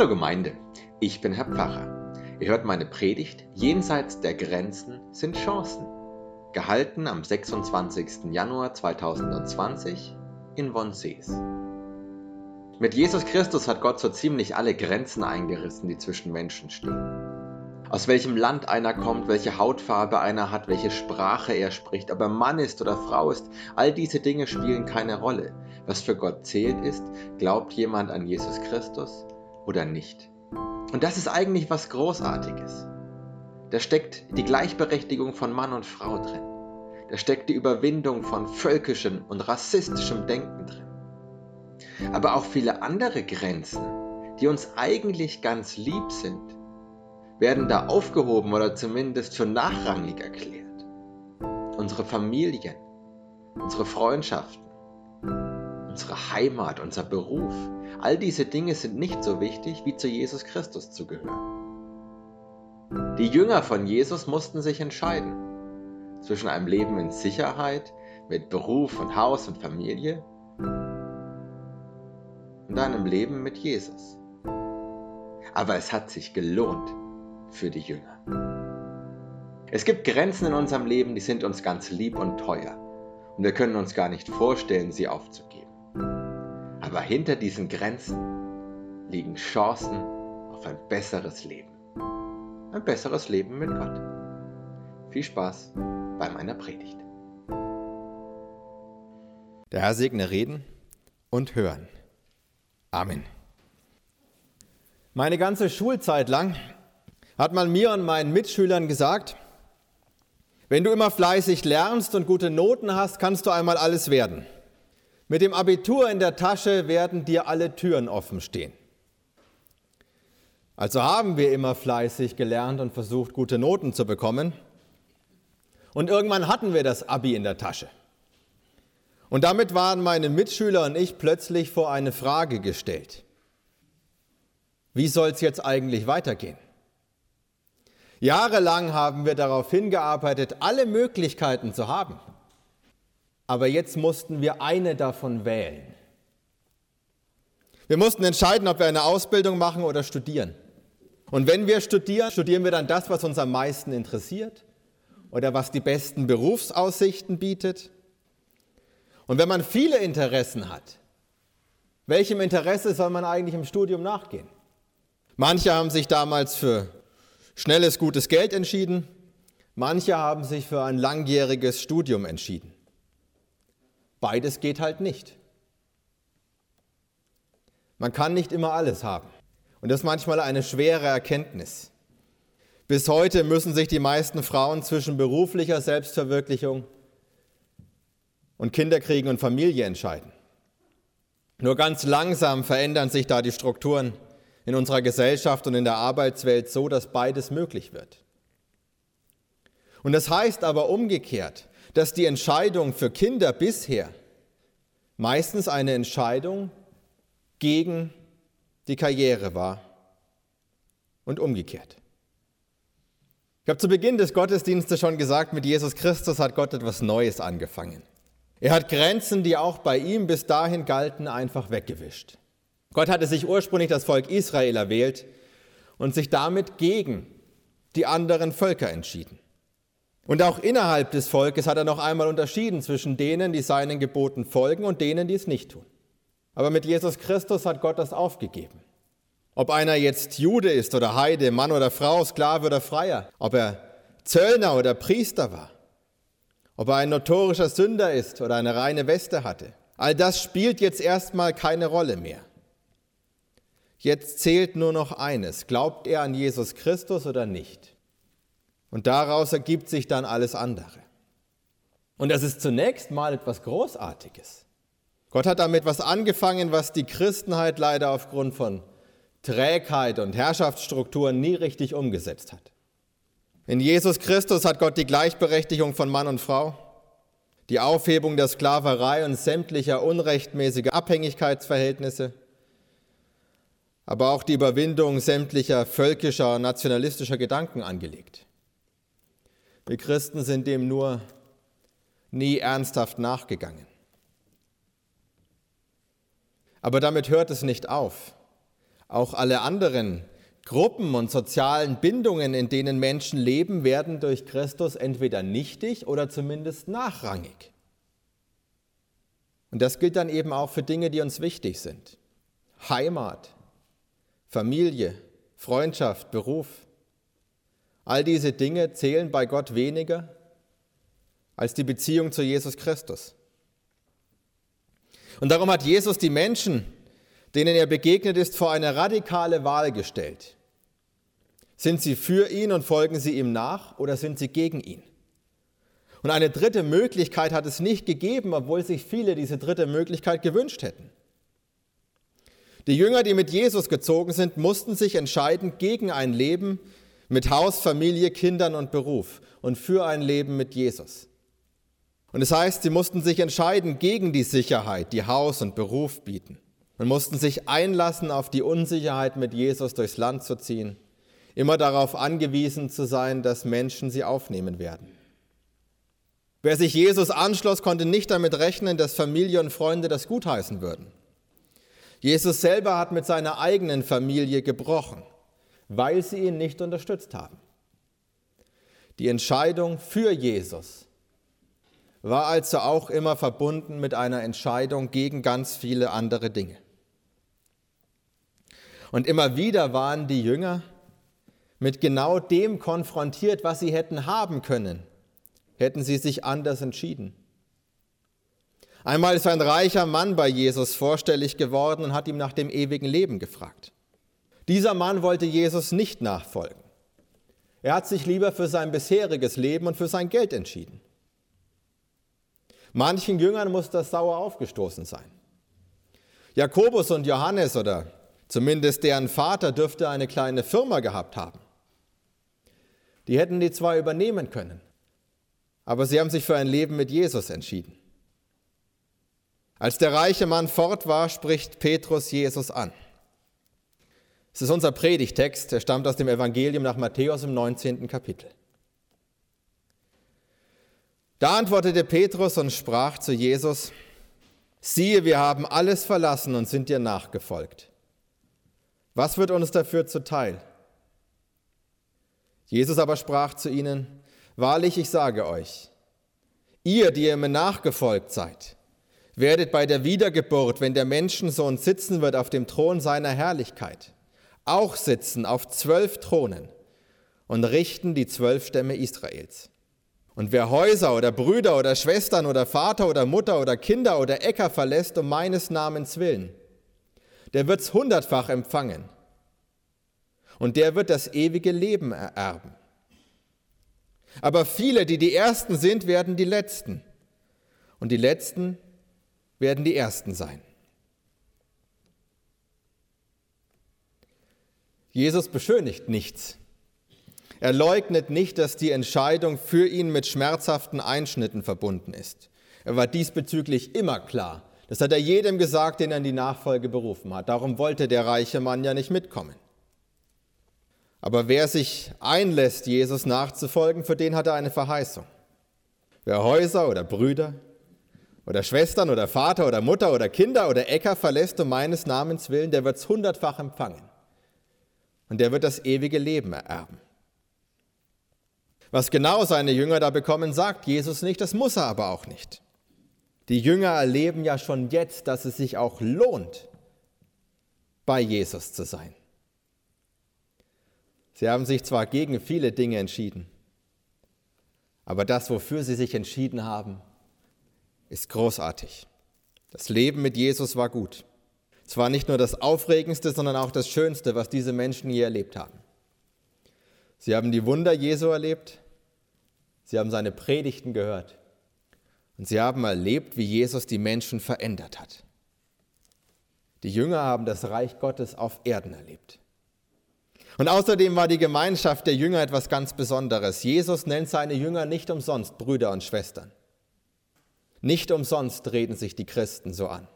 Hallo Gemeinde, ich bin Herr Pfarrer. Ihr hört meine Predigt Jenseits der Grenzen sind Chancen, gehalten am 26. Januar 2020 in Wonsees. Mit Jesus Christus hat Gott so ziemlich alle Grenzen eingerissen, die zwischen Menschen stehen. Aus welchem Land einer kommt, welche Hautfarbe einer hat, welche Sprache er spricht, ob er Mann ist oder Frau ist, all diese Dinge spielen keine Rolle. Was für Gott zählt ist, glaubt jemand an Jesus Christus oder nicht. Und das ist eigentlich was Großartiges. Da steckt die Gleichberechtigung von Mann und Frau drin. Da steckt die Überwindung von völkischem und rassistischem Denken drin. Aber auch viele andere Grenzen, die uns eigentlich ganz lieb sind, werden da aufgehoben oder zumindest für nachrangig erklärt. Unsere Familien, unsere Freundschaften, unsere Heimat, unser Beruf, all diese Dinge sind nicht so wichtig, wie zu Jesus Christus zu gehören. Die Jünger von Jesus mussten sich entscheiden zwischen einem Leben in Sicherheit mit Beruf und Haus und Familie und einem Leben mit Jesus. Aber es hat sich gelohnt für die Jünger. Es gibt Grenzen in unserem Leben, die sind uns ganz lieb und teuer. Und wir können uns gar nicht vorstellen, sie aufzugeben. Aber hinter diesen Grenzen liegen Chancen auf ein besseres Leben. Ein besseres Leben mit Gott. Viel Spaß bei meiner Predigt. Der Herr segne Reden und Hören. Amen. Meine ganze Schulzeit lang hat man mir und meinen Mitschülern gesagt, wenn du immer fleißig lernst und gute Noten hast, kannst du einmal alles werden. Mit dem Abitur in der Tasche werden dir alle Türen offen stehen. Also haben wir immer fleißig gelernt und versucht, gute Noten zu bekommen. Und irgendwann hatten wir das Abi in der Tasche. Und damit waren meine Mitschüler und ich plötzlich vor eine Frage gestellt. Wie soll es jetzt eigentlich weitergehen? Jahrelang haben wir darauf hingearbeitet, alle Möglichkeiten zu haben. Aber jetzt mussten wir eine davon wählen. Wir mussten entscheiden, ob wir eine Ausbildung machen oder studieren. Und wenn wir studieren, studieren wir dann das, was uns am meisten interessiert oder was die besten Berufsaussichten bietet. Und wenn man viele Interessen hat, welchem Interesse soll man eigentlich im Studium nachgehen? Manche haben sich damals für schnelles, gutes Geld entschieden. Manche haben sich für ein langjähriges Studium entschieden. Beides geht halt nicht. Man kann nicht immer alles haben. Und das ist manchmal eine schwere Erkenntnis. Bis heute müssen sich die meisten Frauen zwischen beruflicher Selbstverwirklichung und Kinderkriegen und Familie entscheiden. Nur ganz langsam verändern sich da die Strukturen in unserer Gesellschaft und in der Arbeitswelt so, dass beides möglich wird. Und das heißt aber umgekehrt, dass die Entscheidung für Kinder bisher meistens eine Entscheidung gegen die Karriere war und umgekehrt. Ich habe zu Beginn des Gottesdienstes schon gesagt, mit Jesus Christus hat Gott etwas Neues angefangen. Er hat Grenzen, die auch bei ihm bis dahin galten, einfach weggewischt. Gott hatte sich ursprünglich das Volk Israel erwählt und sich damit gegen die anderen Völker entschieden. Und auch innerhalb des Volkes hat er noch einmal unterschieden zwischen denen, die seinen Geboten folgen und denen, die es nicht tun. Aber mit Jesus Christus hat Gott das aufgegeben. Ob einer jetzt Jude ist oder Heide, Mann oder Frau, Sklave oder Freier, ob er Zöllner oder Priester war, ob er ein notorischer Sünder ist oder eine reine Weste hatte, all das spielt jetzt erstmal keine Rolle mehr. Jetzt zählt nur noch eines. Glaubt er an Jesus Christus oder nicht? Und daraus ergibt sich dann alles andere. Und das ist zunächst mal etwas Großartiges. Gott hat damit was angefangen, was die Christenheit leider aufgrund von Trägheit und Herrschaftsstrukturen nie richtig umgesetzt hat. In Jesus Christus hat Gott die Gleichberechtigung von Mann und Frau, die Aufhebung der Sklaverei und sämtlicher unrechtmäßiger Abhängigkeitsverhältnisse, aber auch die Überwindung sämtlicher völkischer, nationalistischer Gedanken angelegt. Wir Christen sind dem nur nie ernsthaft nachgegangen. Aber damit hört es nicht auf. Auch alle anderen Gruppen und sozialen Bindungen, in denen Menschen leben, werden durch Christus entweder nichtig oder zumindest nachrangig. Und das gilt dann eben auch für Dinge, die uns wichtig sind. Heimat, Familie, Freundschaft, Beruf. All diese Dinge zählen bei Gott weniger als die Beziehung zu Jesus Christus. Und darum hat Jesus die Menschen, denen er begegnet ist, vor eine radikale Wahl gestellt. Sind sie für ihn und folgen sie ihm nach oder sind sie gegen ihn? Und eine dritte Möglichkeit hat es nicht gegeben, obwohl sich viele diese dritte Möglichkeit gewünscht hätten. Die Jünger, die mit Jesus gezogen sind, mussten sich entscheiden gegen ein Leben mit Haus, Familie, Kindern und Beruf und für ein Leben mit Jesus. Und es das heißt, sie mussten sich entscheiden gegen die Sicherheit, die Haus und Beruf bieten und mussten sich einlassen auf die Unsicherheit, mit Jesus durchs Land zu ziehen, immer darauf angewiesen zu sein, dass Menschen sie aufnehmen werden. Wer sich Jesus anschloss, konnte nicht damit rechnen, dass Familie und Freunde das gutheißen würden. Jesus selber hat mit seiner eigenen Familie gebrochen, weil sie ihn nicht unterstützt haben. Die Entscheidung für Jesus war also auch immer verbunden mit einer Entscheidung gegen ganz viele andere Dinge. Und immer wieder waren die Jünger mit genau dem konfrontiert, was sie hätten haben können, hätten sie sich anders entschieden. Einmal ist ein reicher Mann bei Jesus vorstellig geworden und hat ihm nach dem ewigen Leben gefragt. Dieser Mann wollte Jesus nicht nachfolgen. Er hat sich lieber für sein bisheriges Leben und für sein Geld entschieden. Manchen Jüngern muss das sauer aufgestoßen sein. Jakobus und Johannes oder zumindest deren Vater dürfte eine kleine Firma gehabt haben. Die hätten die zwar übernehmen können, aber sie haben sich für ein Leben mit Jesus entschieden. Als der reiche Mann fort war, spricht Petrus Jesus an. Es ist unser Predigtext, er stammt aus dem Evangelium nach Matthäus im 19. Kapitel. Da antwortete Petrus und sprach zu Jesus, siehe, wir haben alles verlassen und sind dir nachgefolgt. Was wird uns dafür zuteil? Jesus aber sprach zu ihnen, wahrlich, ich sage euch, ihr, die ihr mir nachgefolgt seid, werdet bei der Wiedergeburt, wenn der Menschensohn sitzen wird auf dem Thron seiner Herrlichkeit, auch sitzen auf zwölf Thronen und richten die zwölf Stämme Israels. Und wer Häuser oder Brüder oder Schwestern oder Vater oder Mutter oder Kinder oder Äcker verlässt um meines Namens willen, der wird's hundertfach empfangen. Und der wird das ewige Leben ererben. Aber viele, die die Ersten sind, werden die Letzten. Und die Letzten werden die Ersten sein. Jesus beschönigt nichts. Er leugnet nicht, dass die Entscheidung für ihn mit schmerzhaften Einschnitten verbunden ist. Er war diesbezüglich immer klar. Das hat er jedem gesagt, den er in die Nachfolge berufen hat. Darum wollte der reiche Mann ja nicht mitkommen. Aber wer sich einlässt, Jesus nachzufolgen, für den hat er eine Verheißung. Wer Häuser oder Brüder oder Schwestern oder Vater oder Mutter oder Kinder oder Äcker verlässt um meines Namens willen, der wird es hundertfach empfangen. Und der wird das ewige Leben ererben. Was genau seine Jünger da bekommen, sagt Jesus nicht, das muss er aber auch nicht. Die Jünger erleben ja schon jetzt, dass es sich auch lohnt, bei Jesus zu sein. Sie haben sich zwar gegen viele Dinge entschieden, aber das, wofür sie sich entschieden haben, ist großartig. Das Leben mit Jesus war gut. Es war nicht nur das Aufregendste, sondern auch das Schönste, was diese Menschen je erlebt haben. Sie haben die Wunder Jesu erlebt, sie haben seine Predigten gehört und sie haben erlebt, wie Jesus die Menschen verändert hat. Die Jünger haben das Reich Gottes auf Erden erlebt. Und außerdem war die Gemeinschaft der Jünger etwas ganz Besonderes. Jesus nennt seine Jünger nicht umsonst Brüder und Schwestern. Nicht umsonst reden sich die Christen so an.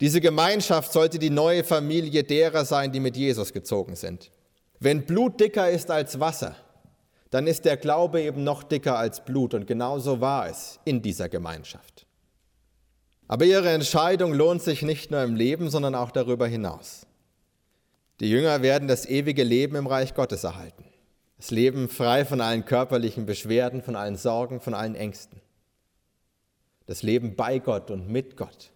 Diese Gemeinschaft sollte die neue Familie derer sein, die mit Jesus gezogen sind. Wenn Blut dicker ist als Wasser, dann ist der Glaube eben noch dicker als Blut und genauso war es in dieser Gemeinschaft. Aber ihre Entscheidung lohnt sich nicht nur im Leben, sondern auch darüber hinaus. Die Jünger werden das ewige Leben im Reich Gottes erhalten. Das Leben frei von allen körperlichen Beschwerden, von allen Sorgen, von allen Ängsten. Das Leben bei Gott und mit Gott.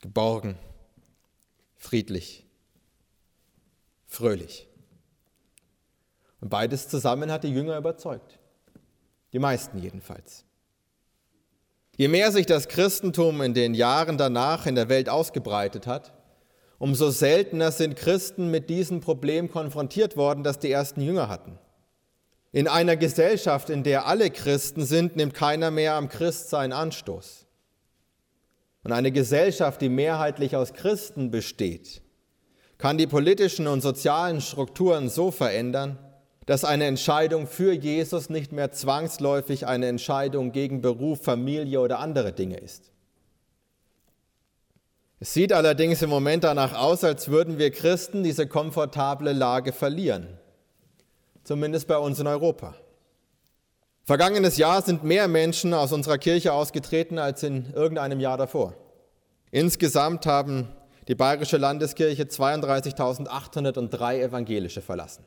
Geborgen, friedlich, fröhlich. Und beides zusammen hat die Jünger überzeugt. Die meisten jedenfalls. Je mehr sich das Christentum in den Jahren danach in der Welt ausgebreitet hat, umso seltener sind Christen mit diesem Problem konfrontiert worden, das die ersten Jünger hatten. In einer Gesellschaft, in der alle Christen sind, nimmt keiner mehr am Christsein Anstoß. Und eine Gesellschaft, die mehrheitlich aus Christen besteht, kann die politischen und sozialen Strukturen so verändern, dass eine Entscheidung für Jesus nicht mehr zwangsläufig eine Entscheidung gegen Beruf, Familie oder andere Dinge ist. Es sieht allerdings im Moment danach aus, als würden wir Christen diese komfortable Lage verlieren, zumindest bei uns in Europa. Vergangenes Jahr sind mehr Menschen aus unserer Kirche ausgetreten als in irgendeinem Jahr davor. Insgesamt haben die Bayerische Landeskirche 32.803 Evangelische verlassen.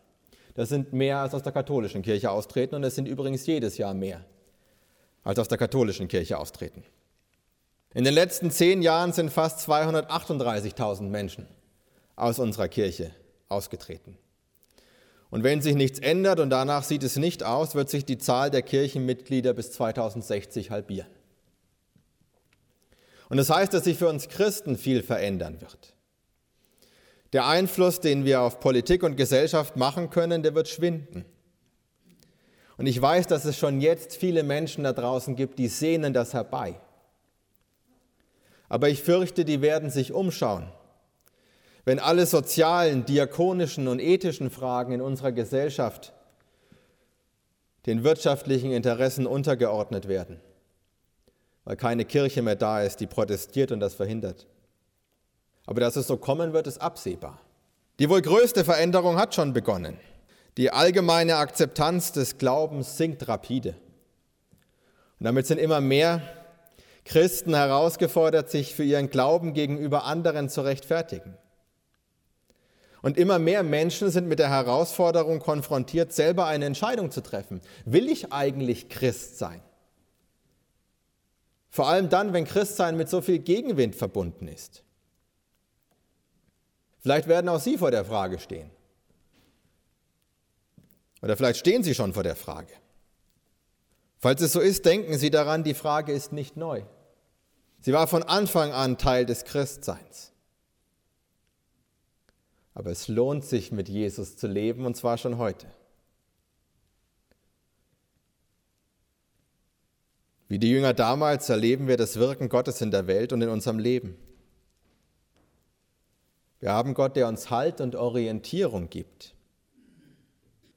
Das sind mehr als aus der katholischen Kirche austreten und es sind übrigens jedes Jahr mehr als aus der katholischen Kirche austreten. In den letzten zehn Jahren sind fast 238.000 Menschen aus unserer Kirche ausgetreten. Und wenn sich nichts ändert, und danach sieht es nicht aus, wird sich die Zahl der Kirchenmitglieder bis 2060 halbieren. Und das heißt, dass sich für uns Christen viel verändern wird. Der Einfluss, den wir auf Politik und Gesellschaft machen können, der wird schwinden. Und ich weiß, dass es schon jetzt viele Menschen da draußen gibt, die sehnen das herbei. Aber ich fürchte, die werden sich umschauen. Wenn alle sozialen, diakonischen und ethischen Fragen in unserer Gesellschaft den wirtschaftlichen Interessen untergeordnet werden, weil keine Kirche mehr da ist, die protestiert und das verhindert. Aber dass es so kommen wird, ist absehbar. Die wohl größte Veränderung hat schon begonnen. Die allgemeine Akzeptanz des Glaubens sinkt rapide. Und damit sind immer mehr Christen herausgefordert, sich für ihren Glauben gegenüber anderen zu rechtfertigen. Und immer mehr Menschen sind mit der Herausforderung konfrontiert, selber eine Entscheidung zu treffen. Will ich eigentlich Christ sein? Vor allem dann, wenn Christsein mit so viel Gegenwind verbunden ist. Vielleicht werden auch Sie vor der Frage stehen. Oder vielleicht stehen Sie schon vor der Frage. Falls es so ist, denken Sie daran, die Frage ist nicht neu. Sie war von Anfang an Teil des Christseins. Aber es lohnt sich, mit Jesus zu leben, und zwar schon heute. Wie die Jünger damals erleben wir das Wirken Gottes in der Welt und in unserem Leben. Wir haben Gott, der uns Halt und Orientierung gibt.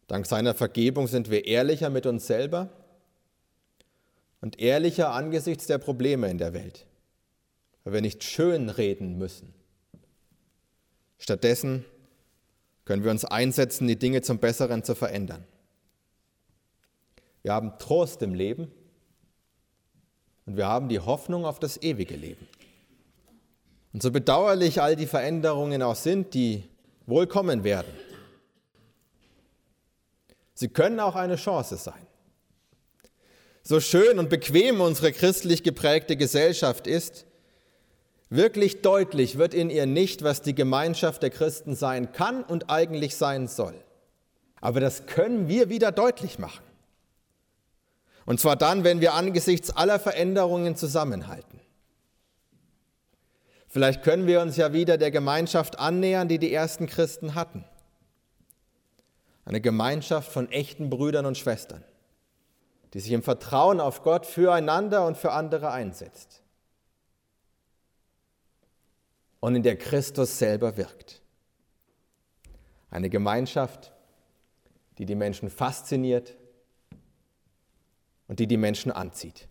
Dank seiner Vergebung sind wir ehrlicher mit uns selber und ehrlicher angesichts der Probleme in der Welt, weil wir nicht schön reden müssen. Stattdessen können wir uns einsetzen, die Dinge zum Besseren zu verändern. Wir haben Trost im Leben und wir haben die Hoffnung auf das ewige Leben. Und so bedauerlich all die Veränderungen auch sind, die wohl kommen werden, sie können auch eine Chance sein. So schön und bequem unsere christlich geprägte Gesellschaft ist, wirklich deutlich wird in ihr nicht, was die Gemeinschaft der Christen sein kann und eigentlich sein soll. Aber das können wir wieder deutlich machen. Und zwar dann, wenn wir angesichts aller Veränderungen zusammenhalten. Vielleicht können wir uns ja wieder der Gemeinschaft annähern, die die ersten Christen hatten. Eine Gemeinschaft von echten Brüdern und Schwestern, die sich im Vertrauen auf Gott füreinander und für andere einsetzt. Und in der Christus selber wirkt. Eine Gemeinschaft, die die Menschen fasziniert und die die Menschen anzieht.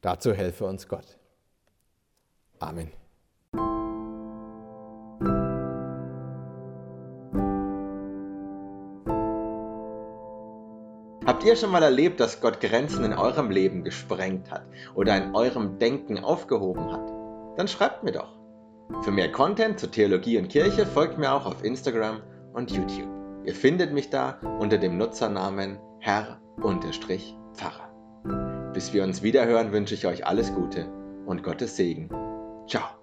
Dazu helfe uns Gott. Amen. Habt ihr schon mal erlebt, dass Gott Grenzen in eurem Leben gesprengt hat oder in eurem Denken aufgehoben hat? Dann schreibt mir doch. Für mehr Content zur Theologie und Kirche folgt mir auch auf Instagram und YouTube. Ihr findet mich da unter dem Nutzernamen Herr-Pfarrer. Bis wir uns wiederhören, wünsche ich euch alles Gute und Gottes Segen. Ciao.